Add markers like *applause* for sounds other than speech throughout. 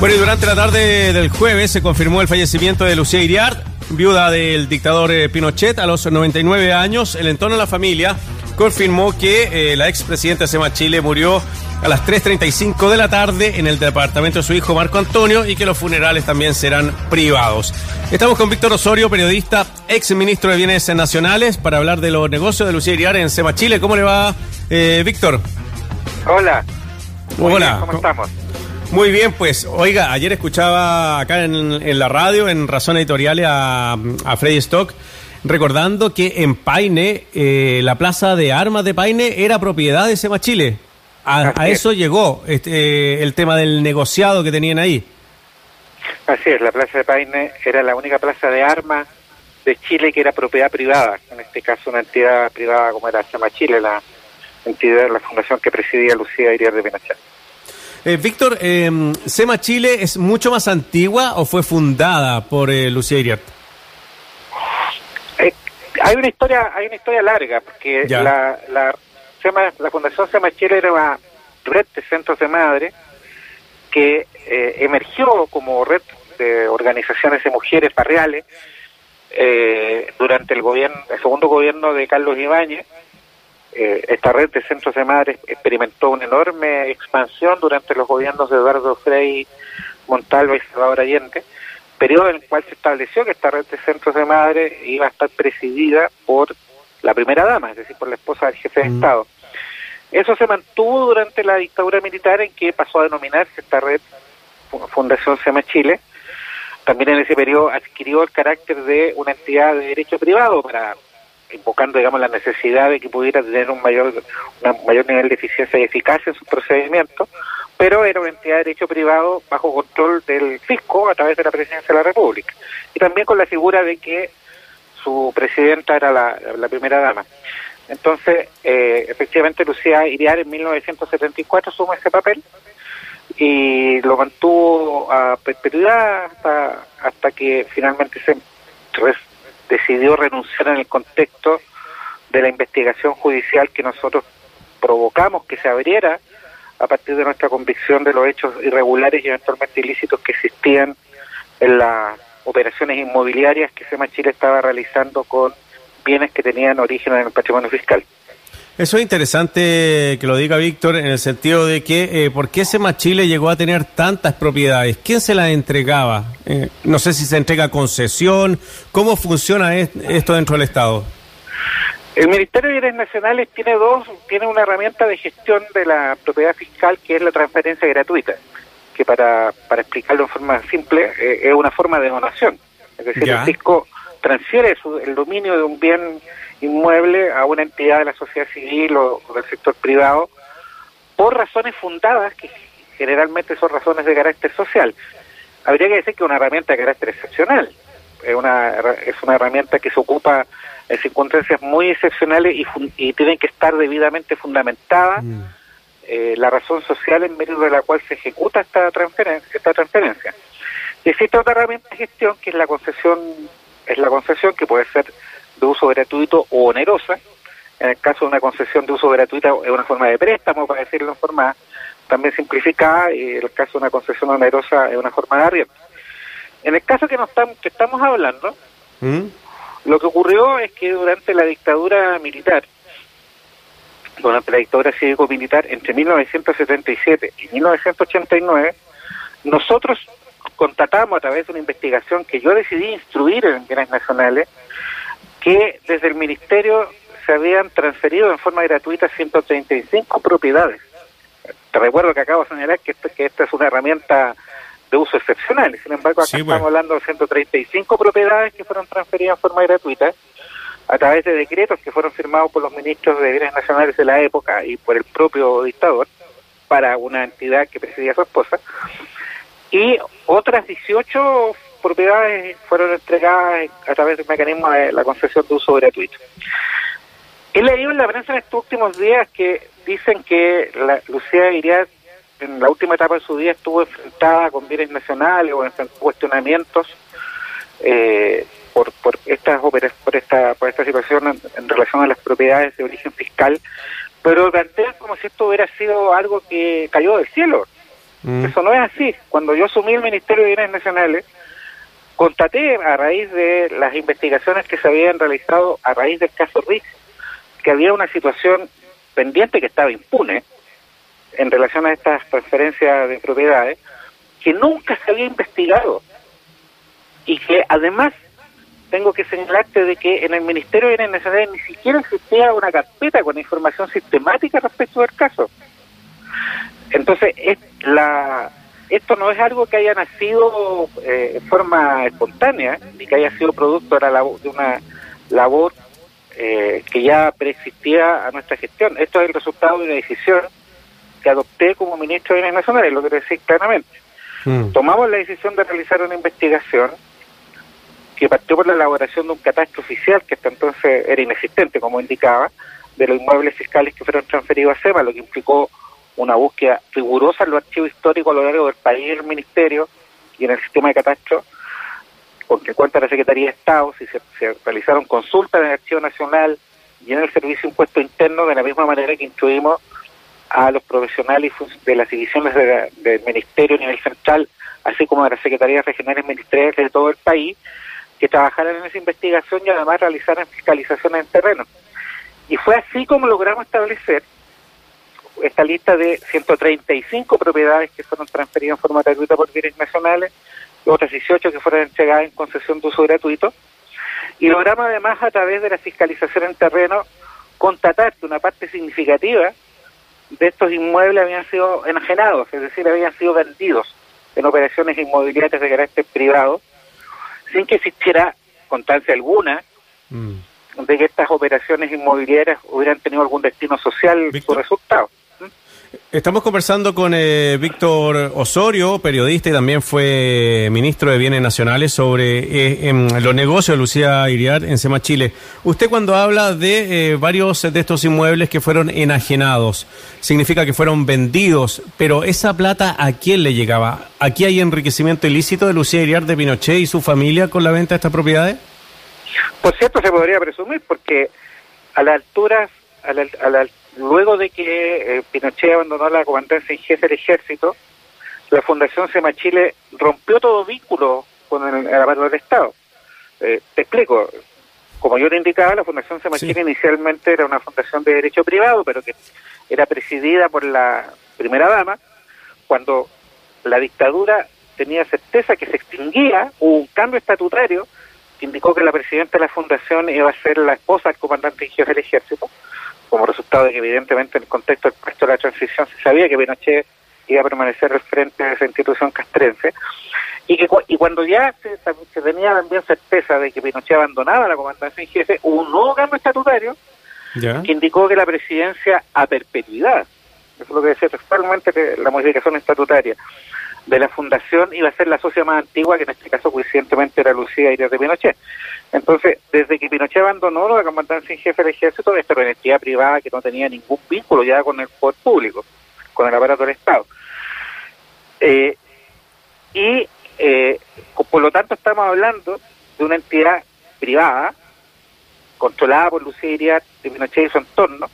Bueno, y durante la tarde del jueves se confirmó el fallecimiento de Lucía Iriart, viuda del dictador eh, Pinochet a los 99 años. El entorno de la familia confirmó que eh, la expresidenta Sema Chile murió a las 3.35 de la tarde en el departamento de su hijo Marco Antonio y que los funerales también serán privados. Estamos con Víctor Osorio, periodista, ex ministro de Bienes Nacionales, para hablar de los negocios de Lucía Iriart en Sema Chile. ¿Cómo le va, eh, Víctor? Hola. Hola. ¿Cómo estamos? Muy bien, pues, oiga, ayer escuchaba acá en, la radio, en Razón Editorial, a, a Freddy Stock, recordando que en Paine, eh, la plaza de armas de Paine era propiedad de Sema Chile. A, eso llegó este, el tema del negociado que tenían ahí. Así es, la plaza de Paine era la única plaza de armas de Chile que era propiedad privada, en este caso una entidad privada como era Sema Chile, la entidad, la fundación que presidía Lucía Iriar de Pinochet. Eh, Víctor, eh, ¿Sema Chile es mucho más antigua o fue fundada por eh, Lucía Iriart? Eh, hay una historia, hay una historia larga, porque la, la, la Fundación Sema Chile era una red de centros de madre que emergió como red de organizaciones de mujeres barriales durante el gobierno, el segundo gobierno de Carlos Ibáñez eh, esta red de centros de madres experimentó una enorme expansión durante los gobiernos de Eduardo Frei Montalva y Salvador Allende, periodo en el cual se estableció que esta red de centros de madres iba a estar presidida por la primera dama, es decir, por la esposa del jefe de mm. Estado. Eso se mantuvo durante la dictadura militar en que pasó a denominarse esta red Fundación SEMA Chile. También en ese periodo adquirió el carácter de una entidad de derecho privado para invocando digamos la necesidad de que pudiera tener un mayor un mayor nivel de eficiencia y eficacia en sus procedimientos pero era una entidad de derecho privado bajo control del fisco a través de la presidencia de la República. Y también con la figura de que su presidenta era la, primera dama. Entonces eh, efectivamente Lucía Iriar en 1974 suma ese papel y lo mantuvo a perpetuidad hasta, hasta que finalmente se decidió renunciar en el contexto de la investigación judicial que nosotros provocamos que se abriera a partir de nuestra convicción de los hechos irregulares y eventualmente ilícitos que existían en las operaciones inmobiliarias que SEMA Chile estaba realizando con bienes que tenían origen en el patrimonio fiscal. Eso es interesante que lo diga Víctor en el sentido de que eh, ¿por qué SEMA Chile llegó a tener tantas propiedades? ¿Quién se las entregaba? Eh, no sé si se entrega concesión. ¿Cómo funciona esto dentro del Estado? El Ministerio de Bienes Nacionales tiene dos, tiene una herramienta de gestión de la propiedad fiscal que es la transferencia gratuita, que para, para explicarlo en forma simple eh, es una forma de donación. Es decir, el fisco transfiere el dominio de un bien inmueble a una entidad de la sociedad civil o, del sector privado por razones fundadas que generalmente son razones de carácter social. Habría que decir que es una herramienta de carácter excepcional. Es una, es una herramienta que se ocupa en circunstancias muy excepcionales y, y tienen que estar debidamente fundamentada mm. eh, la razón social en medio de la cual se ejecuta esta transferencia. Esta transferencia. Y existe otra herramienta de gestión que es la concesión, es la concesión que puede ser de uso gratuito o onerosa. En el caso de una concesión de uso gratuito es una forma de préstamo, para decirlo en forma también simplificada, y en el caso de una concesión onerosa es una forma de arriendo. En el caso que, nos estamos, que estamos hablando, ¿Mm? lo que ocurrió es que durante la dictadura militar, durante la dictadura cívico-militar, entre 1977 y 1989, nosotros constatamos a través de una investigación que yo decidí instruir en bienes nacionales, que desde el Ministerio se habían transferido en forma gratuita 135 propiedades. Te recuerdo que acabo de señalar que, que esta es una herramienta de uso excepcional. Sin embargo, acá estamos hablando de 135 propiedades que fueron transferidas en forma gratuita a través de decretos que fueron firmados por los ministros de Bienes Nacionales de la época y por el propio dictador para una entidad que presidía su esposa. Y otras 18 propiedades fueron entregadas a través del mecanismo de la concesión de uso gratuito. He leído en la prensa en estos últimos días que dicen que la, Lucía Iriad en la última etapa de su vida estuvo enfrentada con bienes nacionales o en cuestionamientos eh, por, por estas por esta por esta situación en, relación a las propiedades de origen fiscal, pero plantean como si esto hubiera sido algo que cayó del cielo. Mm. Eso no es así. Cuando yo asumí el Ministerio de Bienes Nacionales, constaté a raíz de las investigaciones que se habían realizado a raíz del caso RIC que había una situación pendiente que estaba impune en relación a estas transferencias de propiedades que nunca se había investigado y que además tengo que señalarte de que en el Ministerio de Bienes ni siquiera existía una carpeta con información sistemática respecto del caso. Entonces, es la, esto no es algo que haya nacido eh, en forma espontánea, ni que haya sido producto de, la, de una labor eh, que ya preexistía a nuestra gestión. Esto es el resultado de una decisión que adopté como ministro de Bienes Nacionales, lo quiero decir claramente. Mm. Tomamos la decisión de realizar una investigación que partió por la elaboración de un catastro oficial que hasta entonces era inexistente, como indicaba, de los inmuebles fiscales que fueron transferidos a SEMA, lo que implicó una búsqueda rigurosa en los archivos históricos a lo largo del país, el Ministerio y en el sistema de catastro, porque cuenta la Secretaría de Estado, si se, realizaron consultas en el Archivo Nacional y en el Servicio Impuesto Interno, de la misma manera que instruimos a los profesionales de las divisiones del Ministerio a nivel central, así como de las Secretarías Regionales Ministeriales de todo el país, que trabajaran en esa investigación y además realizaran fiscalizaciones en terreno. Y fue así como logramos establecer esta lista de 135 propiedades que fueron transferidas en forma gratuita por bienes nacionales, y otras 18 que fueron entregadas en concesión de uso gratuito, y logramos además a través de la fiscalización en terreno constatar que una parte significativa de estos inmuebles habían sido enajenados, es decir, habían sido vendidos en operaciones inmobiliarias de carácter privado, sin que existiera constancia alguna mm. de que estas operaciones inmobiliarias hubieran tenido algún destino social o resultado. Estamos conversando con eh, Víctor Osorio, periodista y también fue ministro de Bienes Nacionales, sobre eh, em, los negocios de Lucía Iriar en Sema Chile. Usted cuando habla de eh, varios de estos inmuebles que fueron enajenados, significa que fueron vendidos, pero esa plata ¿a quién le llegaba? ¿Aquí hay enriquecimiento ilícito de Lucía Iriar de Pinochet y su familia con la venta de estas propiedades? Por cierto, se podría presumir, porque a la altura, a la, a la Luego de que eh, Pinochet abandonó la comandancia en jefe del ejército, la Fundación Sema Chile rompió todo vínculo con el, aparato del Estado. Eh, te explico. Como yo le indicaba, la Fundación Sema Chile inicialmente era una fundación de derecho privado, pero que era presidida por la primera dama. Cuando la dictadura tenía certeza que se extinguía, hubo un cambio estatutario que indicó que la presidenta de la fundación iba a ser la esposa del comandante en jefe del ejército como resultado de que evidentemente en el contexto del puesto de la transición se sabía que Pinochet iba a permanecer al frente de esa institución castrense, y que y cuando ya se, tenía también certeza de que Pinochet abandonaba la comandancia en jefe, hubo un nuevo cambio estatutario que indicó que la presidencia a perpetuidad, eso es lo que decía textualmente la modificación estatutaria, de la fundación iba a ser la socia más antigua, que en este caso coincidentemente era Lucía Iris de Pinochet. Entonces, desde que Pinochet abandonó la comandancia en jefe del ejército, esta era una entidad privada que no tenía ningún vínculo ya con el poder público, con el aparato del Estado. Eh, y eh, por lo tanto estamos hablando de una entidad privada, controlada por Lucía Iriart de Pinochet y su entorno,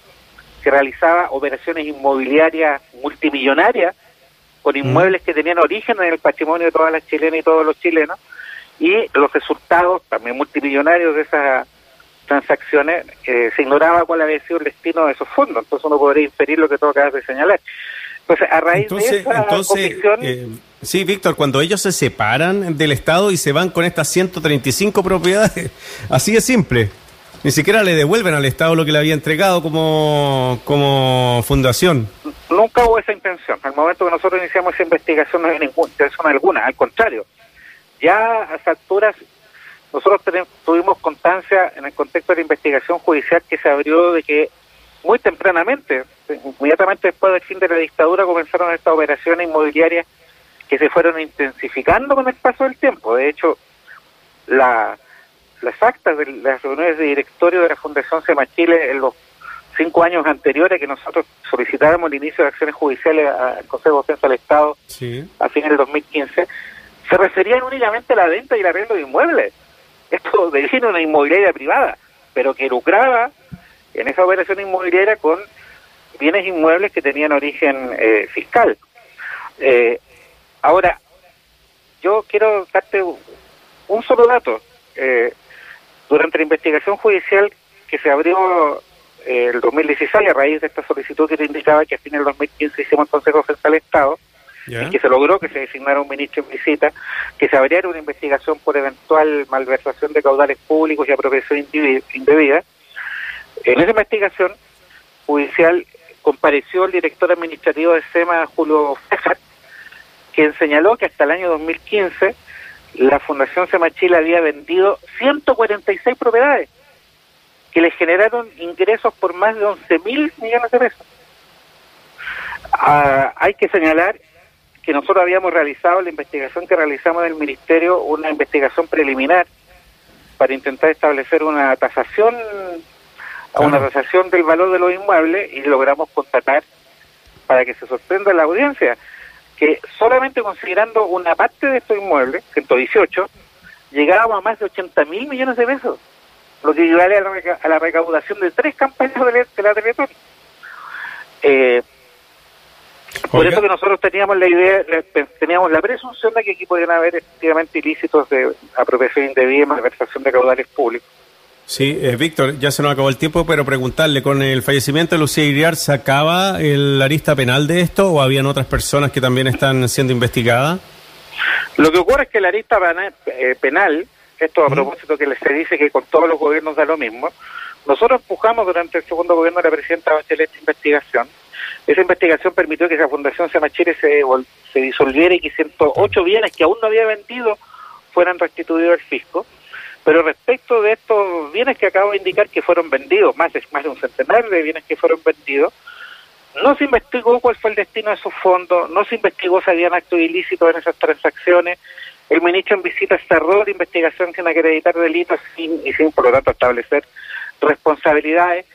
que realizaba operaciones inmobiliarias multimillonarias con mm. inmuebles que tenían origen en el patrimonio de todas las chilenas y todos los chilenos, y los resultados también multimillonarios de esas transacciones, eh, se ignoraba cuál había sido el destino de esos fondos, entonces uno podría inferir lo que tú acabas de señalar. Entonces, a raíz de esa entonces, eh, sí, Víctor, cuando ellos se separan del Estado y se van con estas 135 propiedades, *laughs* así de simple. Ni siquiera le devuelven al Estado lo que le había entregado como, como fundación. Nunca hubo esa intención. Al momento que nosotros iniciamos esa investigación no hay ninguna intención alguna, al contrario. Ya a esas alturas nosotros tuvimos constancia en el contexto de la investigación judicial que se abrió de que muy tempranamente, inmediatamente después del fin de la dictadura, comenzaron estas operaciones inmobiliarias que se fueron intensificando con el paso del tiempo. De hecho, la las actas de las reuniones de directorio de la Fundación Sema Chile en los cinco años anteriores que nosotros solicitábamos el inicio de acciones judiciales al Consejo de Defensa del Estado a fines del 2015, se referían únicamente a la venta y el arrendo de inmuebles. Esto de una inmobiliaria privada, pero que lucraba en esa operación inmobiliaria con bienes inmuebles que tenían origen eh, fiscal. Eh, Ahora, yo quiero darte un solo dato. Eh, durante la investigación judicial que se abrió el 2016 a raíz de esta solicitud que te indicaba que a fines del 2015 hicimos el Consejo General del Estado, y que se logró que se designara un ministro en visita, que se abriera una investigación por eventual malversación de caudales públicos y apropiación indebida. En esa investigación judicial compareció el director administrativo de SEMA, Julio Fejar, quien señaló que hasta el año 2015 la Fundación SEMA Chile había vendido 146 propiedades que le generaron ingresos por más de 11 mil millones de pesos. Ah, hay que señalar que nosotros habíamos realizado la investigación que realizamos en el Ministerio, una investigación preliminar para intentar establecer una tasación, una tasación del valor de los inmuebles y logramos constatar para que se sorprenda la audiencia que solamente considerando una parte de estos inmuebles, 118, llegábamos a más de 80 mil millones de pesos, lo que equivale a la, recaudación de tres campañas de la, de Eh, por eso que nosotros teníamos la idea, teníamos la presunción de que aquí podían haber efectivamente ilícitos de apropiación indebida y malversación de caudales públicos. Sí, eh, Víctor, ya se nos acabó el tiempo, pero preguntarle, ¿con el fallecimiento de Lucía Iriar se acaba el, la lista penal de esto o habían otras personas que también están siendo investigadas? Lo que ocurre es que la lista eh, penal, esto a propósito que se dice que con todos los gobiernos da lo mismo, nosotros empujamos durante el segundo gobierno de la presidenta Bachelet esta investigación, esa investigación permitió que esa Fundación Semachire se, se disolviera y que 108 bienes que aún no había vendido fueran restituidos al fisco. Pero respecto de estos bienes que acabo de indicar que fueron vendidos, más de, más de un centenar de bienes que fueron vendidos, no se investigó cuál fue el destino de esos fondos, no se investigó si habían actos ilícitos en esas transacciones. El ministro en visita cerró la investigación sin acreditar delitos sin, y sin, por lo tanto, establecer responsabilidades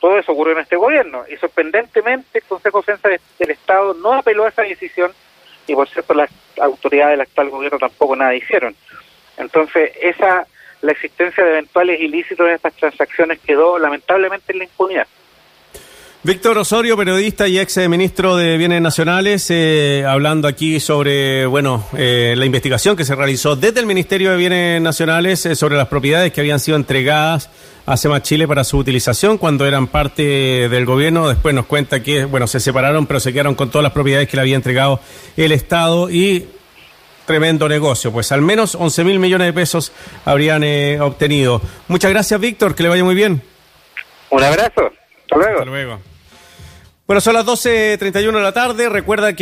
todo eso ocurrió en este gobierno y sorprendentemente el Consejo de Defensa del Estado no apeló a esa decisión y por cierto las autoridades del actual gobierno tampoco nada hicieron. Entonces esa la existencia de eventuales ilícitos en estas transacciones quedó lamentablemente en la impunidad. Víctor Osorio, periodista y ex ministro de Bienes Nacionales, eh, hablando aquí sobre bueno eh, la investigación que se realizó desde el Ministerio de Bienes Nacionales eh, sobre las propiedades que habían sido entregadas a SEMA Chile para su utilización cuando eran parte del gobierno. Después nos cuenta que bueno se separaron, pero se quedaron con todas las propiedades que le había entregado el Estado y tremendo negocio. Pues al menos 11 mil millones de pesos habrían obtenido. Muchas gracias, Víctor. Que le vaya muy bien. Un abrazo. Hasta luego. Hasta luego. Bueno, son las 12.31 de la tarde. Recuerda que